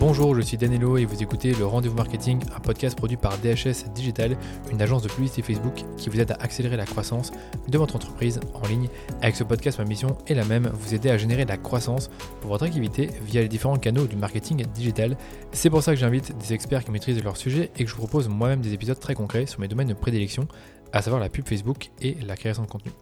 Bonjour, je suis Danilo et vous écoutez le Rendez-vous Marketing, un podcast produit par DHS Digital, une agence de publicité Facebook qui vous aide à accélérer la croissance de votre entreprise en ligne. Avec ce podcast, ma mission est la même, vous aider à générer de la croissance pour votre activité via les différents canaux du marketing digital. C'est pour ça que j'invite des experts qui maîtrisent leur sujet et que je vous propose moi-même des épisodes très concrets sur mes domaines de prédilection, à savoir la pub Facebook et la création de contenu.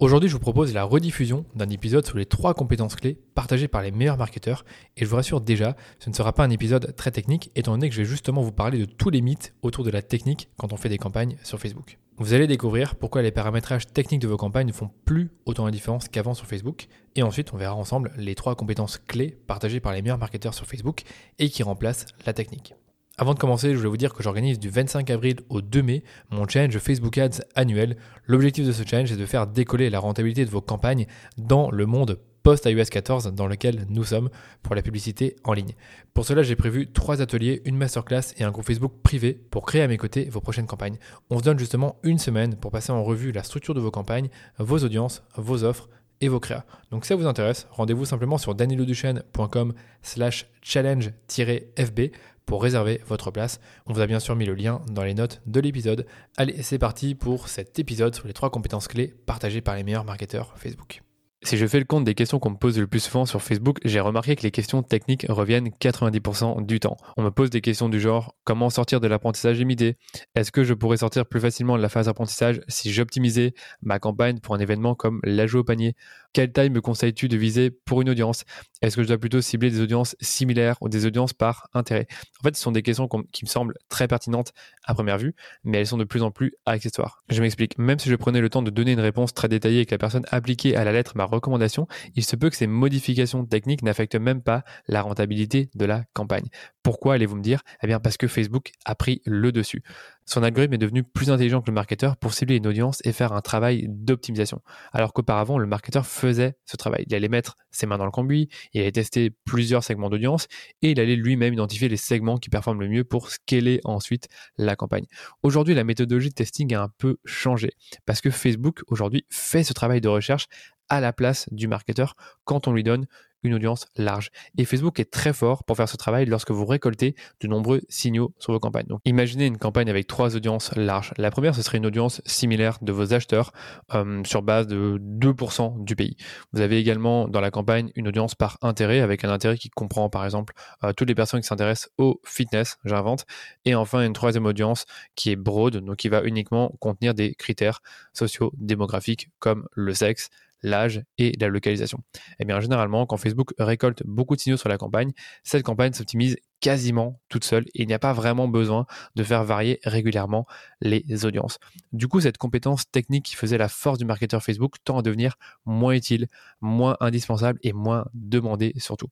Aujourd'hui, je vous propose la rediffusion d'un épisode sur les trois compétences clés partagées par les meilleurs marketeurs. Et je vous rassure déjà, ce ne sera pas un épisode très technique, étant donné que je vais justement vous parler de tous les mythes autour de la technique quand on fait des campagnes sur Facebook. Vous allez découvrir pourquoi les paramétrages techniques de vos campagnes ne font plus autant la différence qu'avant sur Facebook. Et ensuite, on verra ensemble les trois compétences clés partagées par les meilleurs marketeurs sur Facebook et qui remplacent la technique. Avant de commencer, je voulais vous dire que j'organise du 25 avril au 2 mai mon challenge Facebook Ads annuel. L'objectif de ce challenge est de faire décoller la rentabilité de vos campagnes dans le monde post-iOS 14 dans lequel nous sommes pour la publicité en ligne. Pour cela, j'ai prévu trois ateliers, une masterclass et un groupe Facebook privé pour créer à mes côtés vos prochaines campagnes. On se donne justement une semaine pour passer en revue la structure de vos campagnes, vos audiences, vos offres et vos créas. Donc si ça vous intéresse, rendez-vous simplement sur daniloduchesne.com slash challenge-fb pour réserver votre place. On vous a bien sûr mis le lien dans les notes de l'épisode. Allez, c'est parti pour cet épisode sur les trois compétences clés partagées par les meilleurs marketeurs Facebook. Si je fais le compte des questions qu'on me pose le plus souvent sur Facebook, j'ai remarqué que les questions techniques reviennent 90% du temps. On me pose des questions du genre comment sortir de l'apprentissage limité Est-ce que je pourrais sortir plus facilement de la phase d'apprentissage si j'optimisais ma campagne pour un événement comme l'ajout au panier? Quelle taille me conseilles-tu de viser pour une audience? Est-ce que je dois plutôt cibler des audiences similaires ou des audiences par intérêt? En fait, ce sont des questions qui me semblent très pertinentes à première vue, mais elles sont de plus en plus accessoires. Je m'explique. Même si je prenais le temps de donner une réponse très détaillée et que la personne appliquée à la lettre m'a recommandation, il se peut que ces modifications techniques n'affectent même pas la rentabilité de la campagne. Pourquoi allez-vous me dire? Eh bien parce que Facebook a pris le dessus. Son algorithme est devenu plus intelligent que le marketeur pour cibler une audience et faire un travail d'optimisation. Alors qu'auparavant, le marketeur faisait ce travail. Il allait mettre ses mains dans le cambouis, il allait tester plusieurs segments d'audience et il allait lui-même identifier les segments qui performent le mieux pour scaler ensuite la campagne. Aujourd'hui, la méthodologie de testing a un peu changé parce que Facebook aujourd'hui fait ce travail de recherche à la place du marketeur quand on lui donne une audience large. Et Facebook est très fort pour faire ce travail lorsque vous récoltez de nombreux signaux sur vos campagnes. Donc imaginez une campagne avec trois audiences larges. La première, ce serait une audience similaire de vos acheteurs euh, sur base de 2% du pays. Vous avez également dans la campagne une audience par intérêt avec un intérêt qui comprend par exemple euh, toutes les personnes qui s'intéressent au fitness, j'invente. Et enfin une troisième audience qui est broad, donc qui va uniquement contenir des critères sociaux démographiques comme le sexe, l'âge et la localisation. Et eh bien généralement, quand Facebook récolte beaucoup de signaux sur la campagne, cette campagne s'optimise quasiment toute seule et il n'y a pas vraiment besoin de faire varier régulièrement les audiences. Du coup, cette compétence technique qui faisait la force du marketeur Facebook tend à devenir moins utile, moins indispensable et moins demandée surtout.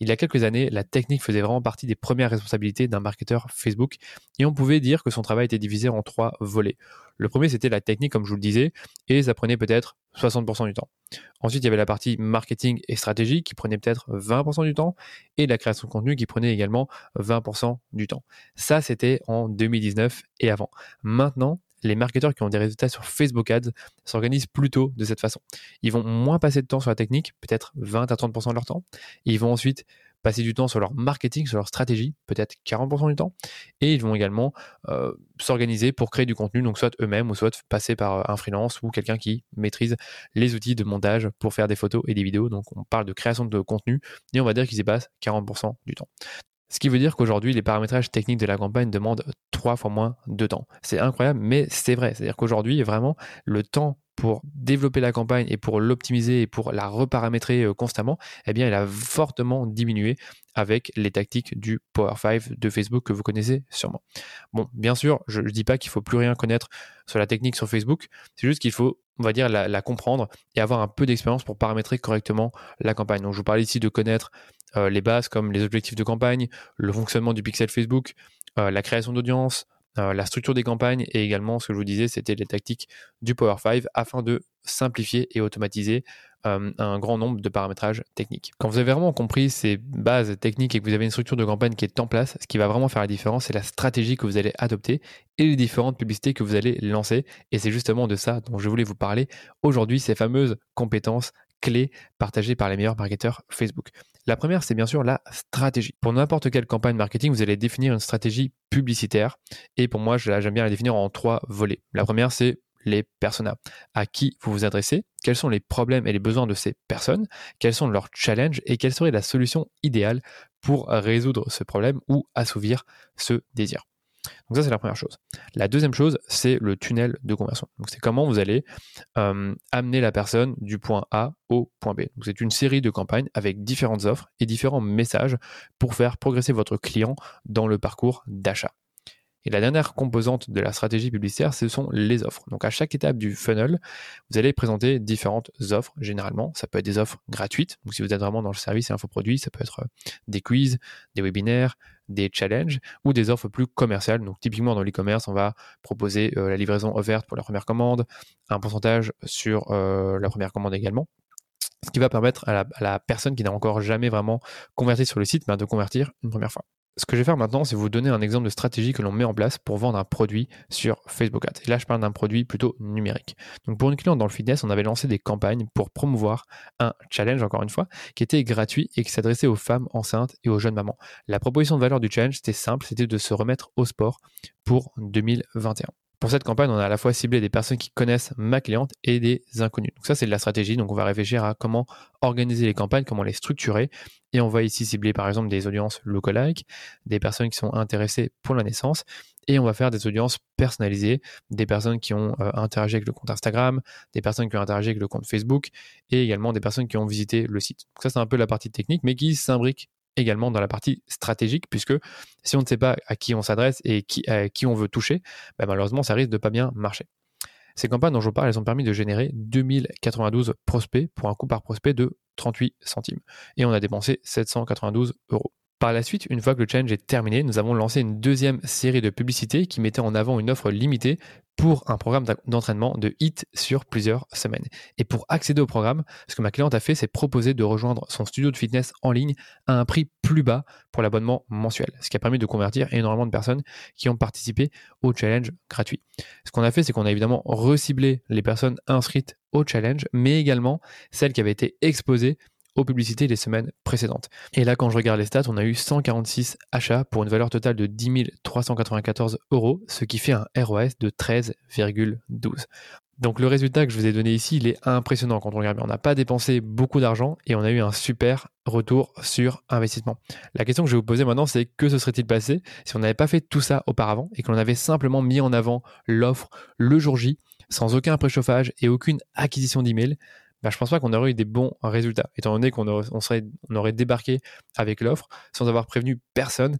Il y a quelques années, la technique faisait vraiment partie des premières responsabilités d'un marketeur Facebook et on pouvait dire que son travail était divisé en trois volets. Le premier, c'était la technique, comme je vous le disais, et ça prenait peut-être 60% du temps. Ensuite, il y avait la partie marketing et stratégie qui prenait peut-être 20% du temps, et la création de contenu qui prenait également 20% du temps. Ça, c'était en 2019 et avant. Maintenant, les marketeurs qui ont des résultats sur Facebook Ads s'organisent plutôt de cette façon. Ils vont moins passer de temps sur la technique, peut-être 20 à 30% de leur temps. ils vont ensuite passer du temps sur leur marketing, sur leur stratégie, peut-être 40% du temps. Et ils vont également euh, s'organiser pour créer du contenu, donc soit eux-mêmes ou soit passer par euh, un freelance ou quelqu'un qui maîtrise les outils de montage pour faire des photos et des vidéos. Donc on parle de création de contenu et on va dire qu'ils y passent 40% du temps. Ce qui veut dire qu'aujourd'hui, les paramétrages techniques de la campagne demandent trois fois moins de temps. C'est incroyable, mais c'est vrai. C'est-à-dire qu'aujourd'hui, vraiment, le temps pour développer la campagne et pour l'optimiser et pour la reparamétrer euh, constamment, eh bien, il a fortement diminué avec les tactiques du Power 5 de Facebook que vous connaissez sûrement. Bon, bien sûr, je ne dis pas qu'il faut plus rien connaître sur la technique sur Facebook, c'est juste qu'il faut, on va dire, la, comprendre et avoir un peu d'expérience pour paramétrer correctement la campagne. Donc, je vous parle ici de connaître euh, les bases comme les objectifs de campagne, le fonctionnement du pixel Facebook, euh, la création d'audience, euh, la structure des campagnes et également ce que je vous disais, c'était les tactiques du Power 5 afin de simplifier et automatiser euh, un grand nombre de paramétrages techniques. Quand vous avez vraiment compris ces bases techniques et que vous avez une structure de campagne qui est en place, ce qui va vraiment faire la différence, c'est la stratégie que vous allez adopter et les différentes publicités que vous allez lancer. Et c'est justement de ça dont je voulais vous parler aujourd'hui, ces fameuses compétences clés partagées par les meilleurs marketeurs Facebook. La première, c'est bien sûr la stratégie. Pour n'importe quelle campagne marketing, vous allez définir une stratégie publicitaire. Et pour moi, j'aime bien la définir en trois volets. La première, c'est les personas. À qui vous vous adressez Quels sont les problèmes et les besoins de ces personnes Quels sont leurs challenges Et quelle serait la solution idéale pour résoudre ce problème ou assouvir ce désir donc ça, c'est la première chose. La deuxième chose, c'est le tunnel de conversion. Donc c'est comment vous allez euh, amener la personne du point A au point B. Donc c'est une série de campagnes avec différentes offres et différents messages pour faire progresser votre client dans le parcours d'achat. Et la dernière composante de la stratégie publicitaire, ce sont les offres. Donc à chaque étape du funnel, vous allez présenter différentes offres. Généralement, ça peut être des offres gratuites. Donc si vous êtes vraiment dans le service et infoproduit, ça peut être euh, des quiz, des webinaires, des challenges ou des offres plus commerciales. Donc typiquement dans l'e-commerce, on va proposer euh, la livraison offerte pour la première commande, un pourcentage sur euh, la première commande également ce qui va permettre à la, personne qui n'a encore jamais vraiment converti sur le site ben, de convertir une première fois. Ce que je vais faire maintenant, c'est vous donner un exemple de stratégie que l'on met en place pour vendre un produit sur Facebook Ads. Et là, je parle d'un produit plutôt numérique. Donc, pour une cliente dans le fitness, on avait lancé des campagnes pour promouvoir un challenge, encore une fois, qui était gratuit et qui s'adressait aux femmes enceintes et aux jeunes mamans. La proposition de valeur du challenge, c'était simple, c'était de se remettre au sport pour 2021. Pour cette campagne, on a à la fois ciblé des personnes qui connaissent ma cliente et des inconnus. Donc ça, c'est de la stratégie. Donc on va réfléchir à comment organiser les campagnes, comment les structurer. Et on va ici cibler par exemple des audiences lookalike, des personnes qui sont intéressées pour la naissance. Et on va faire des audiences personnalisées, des personnes qui ont euh, interagi avec le compte Instagram, des personnes qui ont interagi avec le compte Facebook et également des personnes qui ont visité le site. Donc ça, c'est un peu la partie technique, mais qui s'imbrique également dans la partie stratégique, puisque si on ne sait pas à qui on s'adresse et qui, à qui on veut toucher, bah, malheureusement, ça risque de pas bien marcher. Ces campagnes dont je vous parle, elles ont permis de générer 2092 prospects pour un coût par prospect de 38 centimes. Et on a dépensé 792 euros. Par la suite, une fois que le challenge est terminé, nous avons lancé une deuxième série de publicités qui mettait en avant une offre limitée pour un programme d'entraînement de HIT sur plusieurs semaines. Et pour accéder au programme, ce que ma cliente a fait, c'est proposer de rejoindre son studio de fitness en ligne à un prix plus bas pour l'abonnement mensuel, ce qui a permis de convertir énormément de personnes qui ont participé au challenge gratuit. Ce qu'on a fait, c'est qu'on a évidemment reciblé les personnes inscrites au challenge, mais également celles qui avaient été exposées aux publicités les semaines précédentes. Et là, quand je regarde les stats, on a eu 146 achats pour une valeur totale de 10 394 euros, ce qui fait un ROS de 13,12. Donc le résultat que je vous ai donné ici, il est impressionnant quand on regarde. On n'a pas dépensé beaucoup d'argent et on a eu un super retour sur investissement. La question que je vais vous poser maintenant, c'est que se serait-il passé si on n'avait pas fait tout ça auparavant et que l'on avait simplement mis en avant l'offre le jour J, sans aucun préchauffage et aucune acquisition d'email bah, je pense pas qu'on aurait eu des bons résultats, étant donné qu'on aurait, on aurait débarqué avec l'offre sans avoir prévenu personne.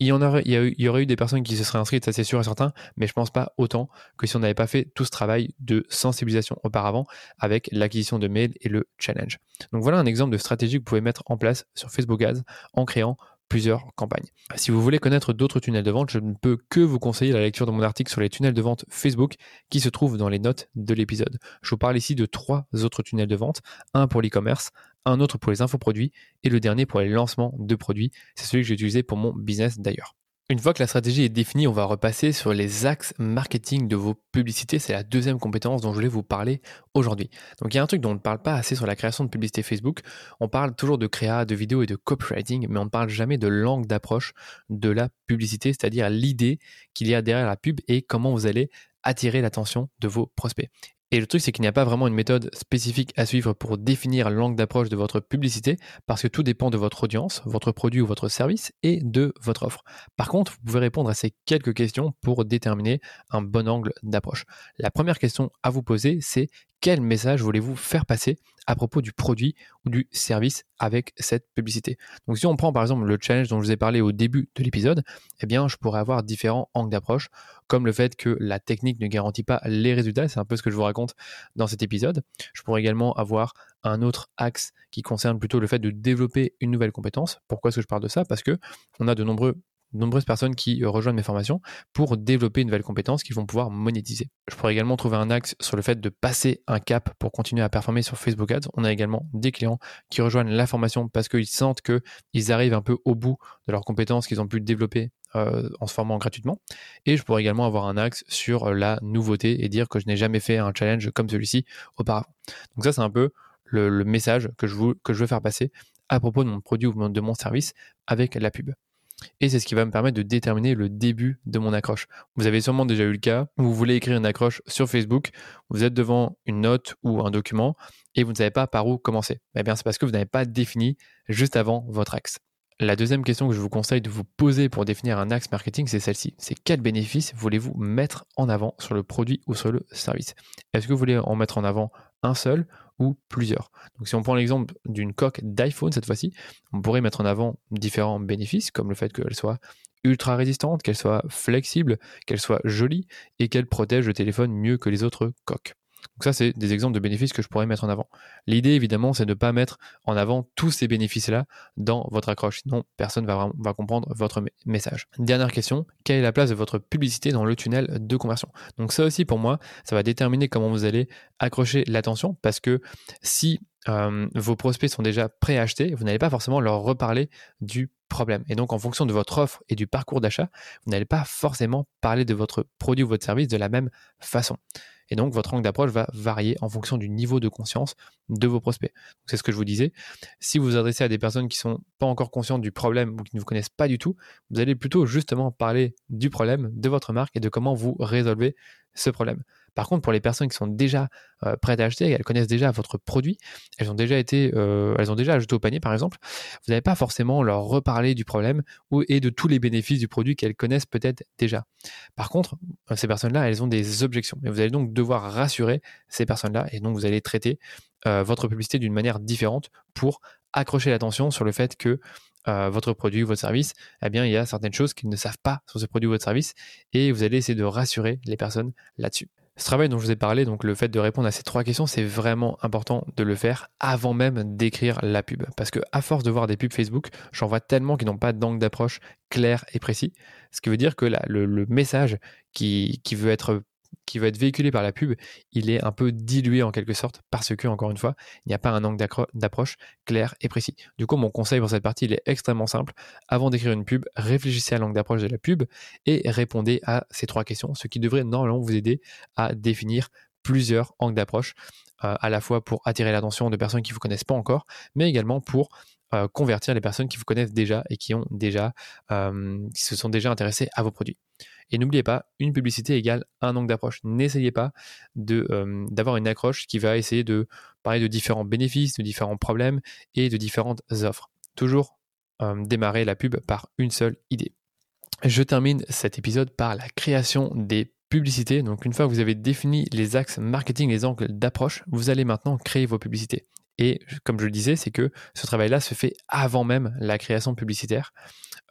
Il y, en aurait, il, y aurait eu des personnes qui se seraient inscrites, ça c'est sûr et certain, mais je pense pas autant que si on n'avait pas fait tout ce travail de sensibilisation auparavant avec l'acquisition de mails et le challenge. Donc voilà un exemple de stratégie que vous pouvez mettre en place sur Facebook Ads en créant plusieurs campagnes. Si vous voulez connaître d'autres tunnels de vente, je ne peux que vous conseiller la lecture de mon article sur les tunnels de vente Facebook qui se trouve dans les notes de l'épisode. Je vous parle ici de trois autres tunnels de vente, un pour l'e-commerce, un autre pour les infoproduits et le dernier pour les lancements de produits. C'est celui que j'ai utilisé pour mon business d'ailleurs. Une fois que la stratégie est définie, on va repasser sur les axes marketing de vos publicités. C'est la deuxième compétence dont je voulais vous parler aujourd'hui. Donc il y a un truc dont on ne parle pas assez sur la création de publicité Facebook. On parle toujours de créa, de vidéo et de copywriting, mais on ne parle jamais de langue d'approche de la publicité, c'est-à-dire l'idée qu'il y a derrière la pub et comment vous allez attirer l'attention de vos prospects. Et le truc, c'est qu'il n'y a pas vraiment une méthode spécifique à suivre pour définir l'angle d'approche de votre publicité, parce que tout dépend de votre audience, votre produit ou votre service, et de votre offre. Par contre, vous pouvez répondre à ces quelques questions pour déterminer un bon angle d'approche. La première question à vous poser, c'est quel message voulez-vous faire passer à propos du produit ou du service avec cette publicité? Donc si on prend par exemple le challenge dont je vous ai parlé au début de l'épisode, eh bien je pourrais avoir différents angles d'approche, comme le fait que la technique ne garantit pas les résultats, c'est un peu ce que je vous raconte dans cet épisode. Je pourrais également avoir un autre axe qui concerne plutôt le fait de développer une nouvelle compétence. Pourquoi est-ce que je parle de ça? Parce que on a de nombreux nombreuses personnes qui euh, rejoignent mes formations pour développer une nouvelle compétence qu'ils vont pouvoir monétiser. Je pourrais également trouver un axe sur le fait de passer un cap pour continuer à performer sur Facebook Ads. On a également des clients qui rejoignent la formation parce qu'ils sentent qu'ils arrivent un peu au bout de leurs compétences qu'ils ont pu développer euh, en se formant gratuitement. Et je pourrais également avoir un axe sur la nouveauté et dire que je n'ai jamais fait un challenge comme celui-ci auparavant. Donc ça, c'est un peu le, message que je, que je veux faire passer à propos de mon produit ou de mon service avec la pub. Et c'est ce qui va me permettre de déterminer le début de mon accroche. Vous avez sûrement déjà eu le cas où vous voulez écrire une accroche sur Facebook, vous êtes devant une note ou un document et vous ne savez pas par où commencer. Eh bien, c'est parce que vous n'avez pas défini juste avant votre axe. La deuxième question que je vous conseille de vous poser pour définir un axe marketing, c'est celle-ci. C'est quel bénéfice voulez-vous mettre en avant sur le produit ou sur le service? Est-ce que vous voulez en mettre en avant un seul ou plusieurs. Donc si on prend l'exemple d'une coque d'iPhone cette fois-ci, on pourrait mettre en avant différents bénéfices comme le fait qu'elle soit ultra résistante, qu'elle soit flexible, qu'elle soit jolie et qu'elle protège le téléphone mieux que les autres coques. Donc ça, c'est des exemples de bénéfices que je pourrais mettre en avant. L'idée, évidemment, c'est de ne pas mettre en avant tous ces bénéfices-là dans votre accroche, sinon personne ne va, comprendre votre message. Dernière question, quelle est la place de votre publicité dans le tunnel de conversion? Donc ça aussi, pour moi, ça va déterminer comment vous allez accrocher l'attention, parce que si euh, vos prospects sont déjà préachetés, vous n'allez pas forcément leur reparler du problème. Et donc, en fonction de votre offre et du parcours d'achat, vous n'allez pas forcément parler de votre produit ou votre service de la même façon. Et donc, votre angle d'approche va varier en fonction du niveau de conscience de vos prospects. C'est ce que je vous disais. Si vous vous adressez à des personnes qui ne sont pas encore conscientes du problème ou qui ne vous connaissent pas du tout, vous allez plutôt justement parler du problème, de votre marque et de comment vous résolvez ce problème. Par contre, pour les personnes qui sont déjà euh, prêtes à acheter, elles connaissent déjà votre produit, elles ont déjà été, euh, ajouté au panier par exemple, vous n'allez pas forcément leur reparler du problème ou, et de tous les bénéfices du produit qu'elles connaissent peut-être déjà. Par contre, euh, ces personnes-là, elles ont des objections et vous allez donc devoir rassurer ces personnes-là et donc vous allez traiter votre publicité d'une manière différente pour accrocher l'attention sur le fait que votre produit ou votre service, eh bien, il y a certaines choses qu'ils ne savent pas sur ce produit ou votre service et vous allez essayer de rassurer les personnes là-dessus. Ce travail dont je vous ai parlé, donc le fait de répondre à ces trois questions, c'est vraiment important de le faire avant même d'écrire la pub. Parce que à force de voir des pubs Facebook, j'en vois tellement qui n'ont pas d'angle d'approche clair et précis. Ce qui veut dire que le, message qui, qui veut être qui va être véhiculé par la pub, il est un peu dilué en quelque sorte parce que, encore une fois, il n'y a pas un angle d'approche clair et précis. Du coup, mon conseil pour cette partie, il est extrêmement simple. Avant d'écrire une pub, réfléchissez à l'angle d'approche de la pub et répondez à ces trois questions, ce qui devrait normalement vous aider à définir plusieurs angles d'approche, euh, à la fois pour attirer l'attention de personnes qui ne vous connaissent pas encore, mais également pour euh, convertir les personnes qui vous connaissent déjà et qui ont déjà, euh, qui se sont déjà intéressées à vos produits. Et n'oubliez pas, une publicité égale un angle d'approche. N'essayez pas euh, d'avoir une accroche qui va essayer de parler de différents bénéfices, de différents problèmes et de différentes offres. Toujours démarrer la pub par une seule idée. Je termine cet épisode par la création des publicités. Donc une fois que vous avez défini les axes marketing, les angles d'approche, vous allez maintenant créer vos publicités. Et comme je le disais, c'est que ce travail-là se fait avant même la création publicitaire.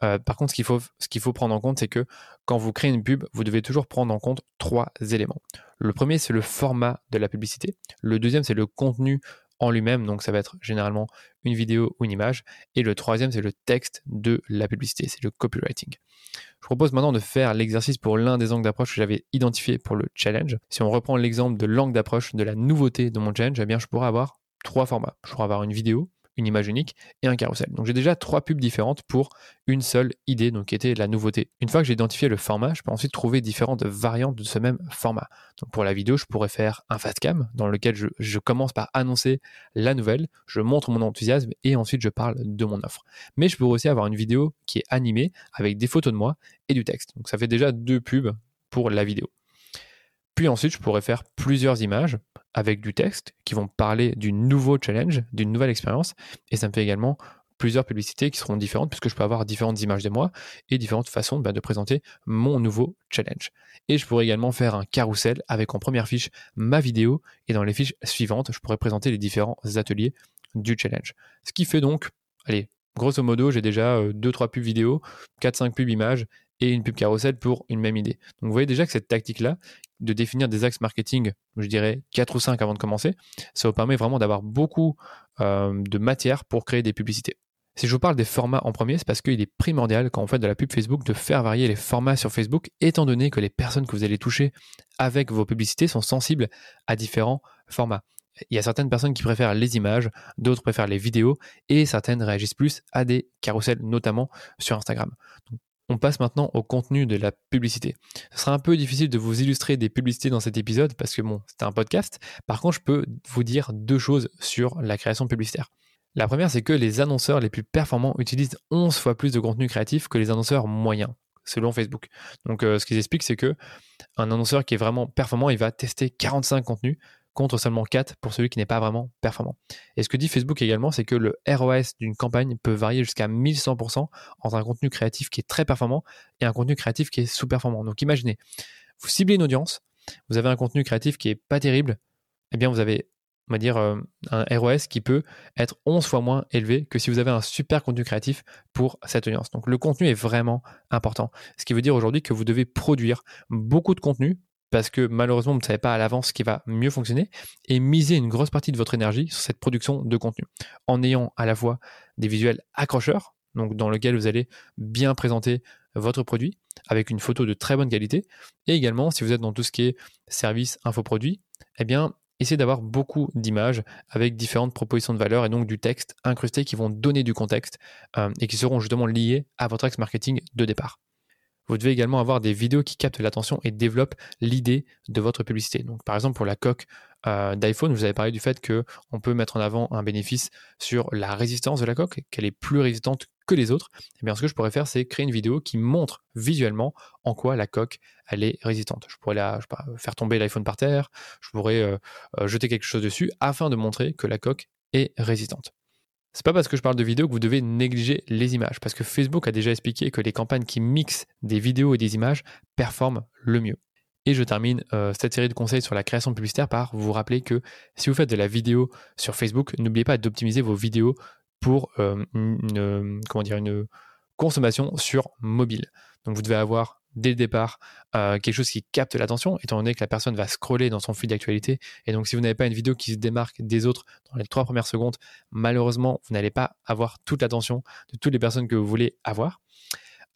Euh, par contre, ce qu'il faut, faut prendre en compte, c'est que quand vous créez une pub, vous devez toujours prendre en compte trois éléments. Le premier, c'est le format de la publicité. Le deuxième, c'est le contenu en lui-même, donc ça va être généralement une vidéo ou une image. Et le troisième, c'est le texte de la publicité, c'est le copywriting. Je propose maintenant de faire l'exercice pour l'un des angles d'approche que j'avais identifié pour le challenge. Si on reprend l'exemple de l'angle d'approche de la nouveauté de mon challenge, eh bien je pourrais avoir trois formats. Je pourrais avoir une vidéo, une image unique et un carrousel. Donc j'ai déjà trois pubs différentes pour une seule idée, donc qui était la nouveauté. Une fois que j'ai identifié le format, je peux ensuite trouver différentes variantes de ce même format. Donc pour la vidéo, je pourrais faire un fast cam dans lequel je, je commence par annoncer la nouvelle, je montre mon enthousiasme et ensuite je parle de mon offre. Mais je peux aussi avoir une vidéo qui est animée avec des photos de moi et du texte. Donc ça fait déjà deux pubs pour la vidéo. Puis ensuite, je pourrais faire plusieurs images avec du texte qui vont parler du nouveau challenge, d'une nouvelle expérience. Et ça me fait également plusieurs publicités qui seront différentes puisque je peux avoir différentes images de moi et différentes façons bah, de présenter mon nouveau challenge. Et je pourrais également faire un carrousel avec en première fiche ma vidéo et dans les fiches suivantes, je pourrais présenter les différents ateliers du challenge. Ce qui fait donc, allez, grosso modo, j'ai déjà 2-3 euh, pubs vidéo, 4-5 pubs images et une pub carrousel pour une même idée. Donc vous voyez déjà que cette tactique-là, de définir des axes marketing, je dirais 4 ou 5 avant de commencer, ça vous permet vraiment d'avoir beaucoup euh, de matière pour créer des publicités. Si je vous parle des formats en premier, c'est parce qu'il est primordial quand on fait de la pub Facebook de faire varier les formats sur Facebook, étant donné que les personnes que vous allez toucher avec vos publicités sont sensibles à différents formats. Il y a certaines personnes qui préfèrent les images, d'autres préfèrent les vidéos, et certaines réagissent plus à des carousels, notamment sur Instagram. On passe maintenant au contenu de la publicité. Ce sera un peu difficile de vous illustrer des publicités dans cet épisode parce que bon, c'est un podcast. Par contre, je peux vous dire deux choses sur la création publicitaire. La première, c'est que les annonceurs les plus performants utilisent 11 fois plus de contenu créatif que les annonceurs moyens, selon Facebook. Donc, euh, ce qu'ils expliquent, c'est que un annonceur qui est vraiment performant, il va tester 45 contenus contre seulement 4 pour celui qui n'est pas vraiment performant. Et ce que dit Facebook également, c'est que le ROS d'une campagne peut varier jusqu'à 1100% entre un contenu créatif qui est très performant et un contenu créatif qui est sous-performant. Donc imaginez, vous ciblez une audience, vous avez un contenu créatif qui est pas terrible, eh bien vous avez on va dire, euh, un ROS qui peut être 11 fois moins élevé que si vous avez un super contenu créatif pour cette audience. Donc le contenu est vraiment important. Ce qui veut dire aujourd'hui que vous devez produire beaucoup de contenu parce que malheureusement vous ne savez pas à l'avance ce qui va mieux fonctionner et miser une grosse partie de votre énergie sur cette production de contenu en ayant à la fois des visuels accrocheurs, donc dans lequel vous allez bien présenter votre produit avec une photo de très bonne qualité et également si vous êtes dans tout ce qui est service infoproduit, eh bien essayez d'avoir beaucoup d'images avec différentes propositions de valeur et donc du texte incrusté qui vont donner du contexte euh, et qui seront justement liés à votre ex marketing de départ. Vous devez également avoir des vidéos qui captent l'attention et développent l'idée de votre publicité. Par exemple, pour la coque euh, d'iPhone, vous avez parlé du fait qu'on peut mettre en avant un bénéfice sur la résistance de la coque, qu'elle est plus résistante que les autres. Et eh bien, ce que je pourrais faire, c'est créer une vidéo qui montre visuellement en quoi la coque est résistante. Je pourrais la, faire tomber l'iPhone par terre, je pourrais euh, euh, jeter quelque chose dessus afin de montrer que la coque est résistante. C'est pas parce que je parle de vidéo que vous devez négliger les images, parce que Facebook a déjà expliqué que les campagnes qui mixent des vidéos et des images performent le mieux. Et je termine euh, cette série de conseils sur la création publicitaire par vous rappeler que si vous faites de la vidéo sur Facebook, n'oubliez pas d'optimiser vos vidéos pour dire, une consommation sur mobile. Donc vous devez avoir dès le départ euh, quelque chose qui capte l'attention, étant donné que la personne va scroller dans son fil d'actualité. Et donc, si vous n'avez pas une vidéo qui se démarque des autres dans les trois premières secondes, malheureusement, vous n'allez pas avoir toute l'attention de toutes les personnes que vous voulez avoir.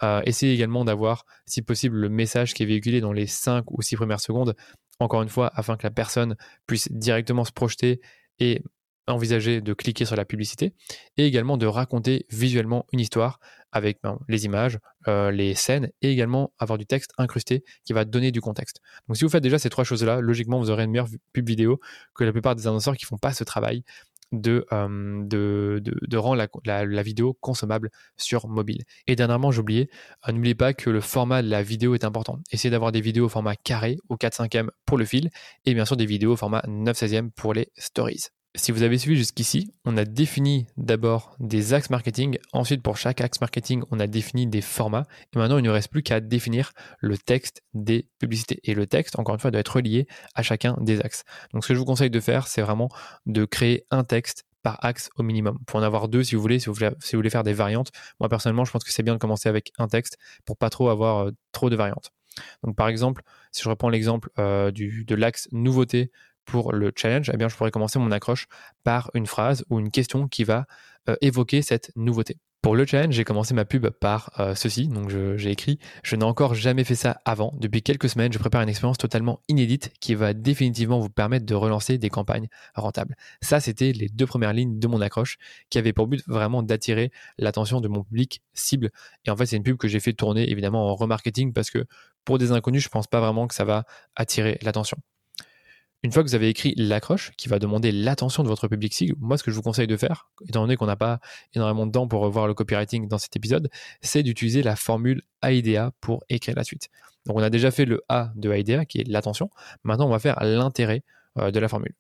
Euh, essayez également d'avoir, si possible, le message qui est véhiculé dans les cinq ou six premières secondes, encore une fois, afin que la personne puisse directement se projeter et envisager de cliquer sur la publicité et également de raconter visuellement une histoire avec ben, les images, euh, les scènes et également avoir du texte incrusté qui va donner du contexte. Donc si vous faites déjà ces trois choses-là, logiquement vous aurez une meilleure pub vidéo que la plupart des annonceurs qui font pas ce travail de, euh, rendre la, vidéo consommable sur mobile. Et dernièrement, j'oubliais, euh, n'oubliez pas que le format de la vidéo est important. Essayez d'avoir des vidéos au format carré ou 4 5 e pour le fil et bien sûr des vidéos au format 9 16 e pour les stories. Si vous avez suivi jusqu'ici, on a défini d'abord des axes marketing. Ensuite, pour chaque axe marketing, on a défini des formats. Et maintenant, il ne reste plus qu'à définir le texte des publicités. Et le texte, encore une fois, doit être relié à chacun des axes. Donc, ce que je vous conseille de faire, c'est vraiment de créer un texte par axe au minimum. Pour en avoir deux si vous voulez, si vous voulez, faire des variantes. Moi, personnellement, je pense que c'est bien de commencer avec un texte pour pas trop avoir euh, trop de variantes. Donc, par exemple, si je reprends l'exemple euh, de l'axe nouveauté pour le challenge, eh bien, je pourrais commencer mon accroche par une phrase ou une question qui va euh, évoquer cette nouveauté. Pour le challenge, j'ai commencé ma pub par euh, ceci. Donc, j'ai écrit Je n'ai encore jamais fait ça avant. Depuis quelques semaines, je prépare une expérience totalement inédite qui va définitivement vous permettre de relancer des campagnes rentables. Ça, c'était les deux premières lignes de mon accroche qui avait pour but vraiment d'attirer l'attention de mon public cible. Et en fait, c'est une pub que j'ai fait tourner évidemment en remarketing parce que pour des inconnus, je pense pas vraiment que ça va attirer l'attention. Une fois que vous avez écrit l'accroche, qui va demander l'attention de votre public cible, moi ce que je vous conseille de faire, étant donné qu'on n'a pas énormément de temps pour revoir le copywriting dans cet épisode, c'est d'utiliser la formule AIDA pour écrire la suite. Donc on a déjà fait le A de AIDA, qui est l'attention. Maintenant on va faire l'intérêt euh, de la formule.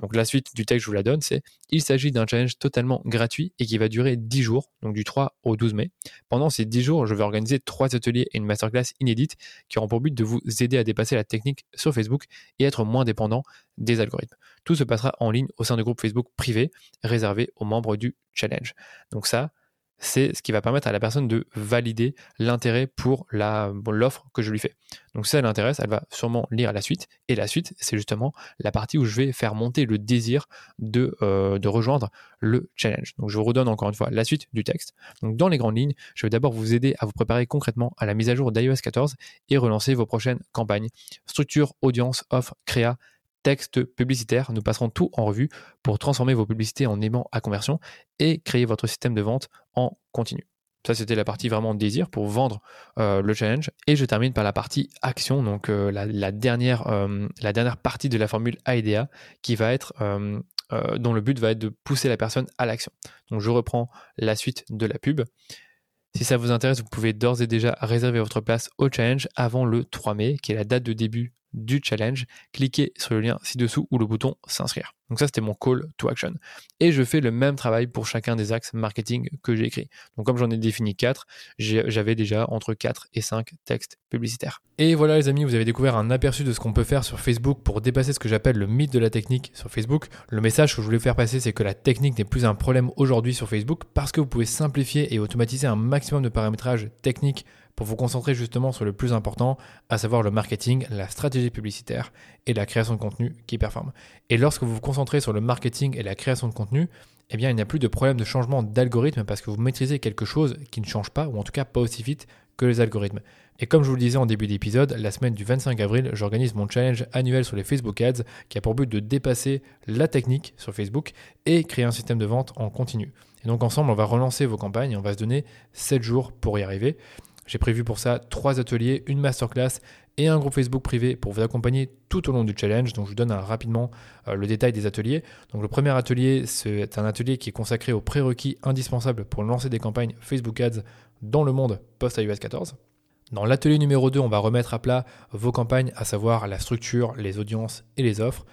Donc la suite du texte, je vous la donne, c'est il s'agit d'un challenge totalement gratuit et qui va durer 10 jours, donc du 3 au 12 mai. Pendant ces 10 jours, je vais organiser trois ateliers et une masterclass inédite qui auront pour but de vous aider à dépasser la technique sur Facebook et être moins dépendant des algorithmes. Tout se passera en ligne au sein du groupe Facebook privé réservé aux membres du challenge. Donc ça, c'est ce qui va permettre à la personne de valider l'intérêt pour l'offre que je lui fais. Donc si ça l'intéresse, elle va sûrement lire la suite. Et la suite, c'est justement la partie où je vais faire monter le désir de, euh, de rejoindre le challenge. Donc je vous redonne encore une fois la suite du texte. Donc dans les grandes lignes, je vais d'abord vous aider à vous préparer concrètement à la mise à jour d'iOS 14 et relancer vos prochaines campagnes. Structure, audience, offre, créa, texte publicitaire. Nous passerons tout en revue pour transformer vos publicités en aimants à conversion et créer votre système de vente en continu. Ça, c'était la partie vraiment désir pour vendre euh, le challenge. Et je termine par la partie action, donc euh, la, dernière, la dernière partie de la formule AIDA qui va être, dont le but va être de pousser la personne à l'action. Donc je reprends la suite de la pub. Si ça vous intéresse, vous pouvez d'ores et déjà réserver votre place au challenge avant le 3 mai, qui est la date de début du challenge, cliquez sur le lien ci-dessous ou le bouton s'inscrire. Donc ça, c'était mon call to action. Et je fais le même travail pour chacun des axes marketing que j'ai écrit. Donc comme j'en ai défini 4, j'avais déjà entre 4 et 5 textes publicitaires. Et voilà les amis, vous avez découvert un aperçu de ce qu'on peut faire sur Facebook pour dépasser ce que j'appelle le mythe de la technique sur Facebook. Le message que je voulais faire passer, c'est que la technique n'est plus un problème aujourd'hui sur Facebook parce que vous pouvez simplifier et automatiser un maximum de paramétrage techniques pour vous concentrer justement sur le plus important, à savoir le marketing, la stratégie publicitaire et la création de contenu qui performe. Et lorsque vous vous concentrez sur le marketing et la création de contenu, eh bien, il n'y a plus de problème de changement d'algorithme parce que vous maîtrisez quelque chose qui ne change pas, ou en tout cas pas aussi vite que les algorithmes. Et comme je vous le disais en début d'épisode, la semaine du 25 avril, j'organise mon challenge annuel sur les Facebook Ads qui a pour but de dépasser la technique sur Facebook et créer un système de vente en continu. Et donc ensemble, on va relancer vos campagnes et on va se donner 7 jours pour y arriver. J'ai prévu pour ça trois ateliers, une masterclass et un groupe Facebook privé pour vous accompagner tout au long du challenge. Donc je vous donne rapidement euh, le détail des ateliers. Donc le premier atelier, c'est un atelier qui est consacré aux prérequis indispensables pour lancer des campagnes Facebook Ads dans le monde post-iOS 14. Dans l'atelier numéro 2, on va remettre à plat vos campagnes, à savoir la structure, les audiences et les offres.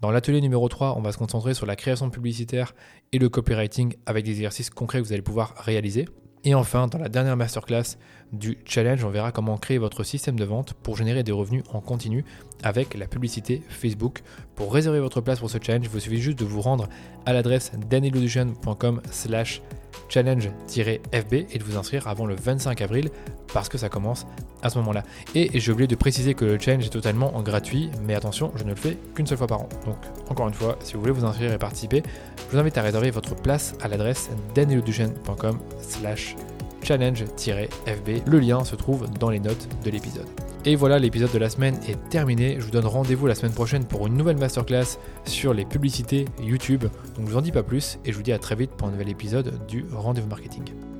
Dans l'atelier numéro 3, on va se concentrer sur la création publicitaire et le copywriting avec des exercices concrets que vous allez pouvoir réaliser. Et enfin, dans la dernière masterclass du challenge, on verra comment créer votre système de vente pour générer des revenus en continu avec la publicité Facebook. Pour réserver votre place pour ce challenge, vous suffit juste de vous rendre à l'adresse danielaudition.com slash challenge-fb et de vous inscrire avant le 25 avril parce que ça commence à ce moment-là. Et j'ai oublié de préciser que le challenge est totalement gratuit, mais attention, je ne le fais qu'une seule fois par an. Donc encore une fois, si vous voulez vous inscrire et participer, je vous invite à réserver votre place à l'adresse danielaudition.com slash challenge-fb. Le lien se trouve dans les notes de l'épisode. Et voilà, l'épisode de la semaine est terminé. Je vous donne rendez-vous la semaine prochaine pour une nouvelle masterclass sur les publicités YouTube. Donc je vous en dis pas plus et je vous dis à très vite pour un nouvel épisode du Rendez-vous Marketing.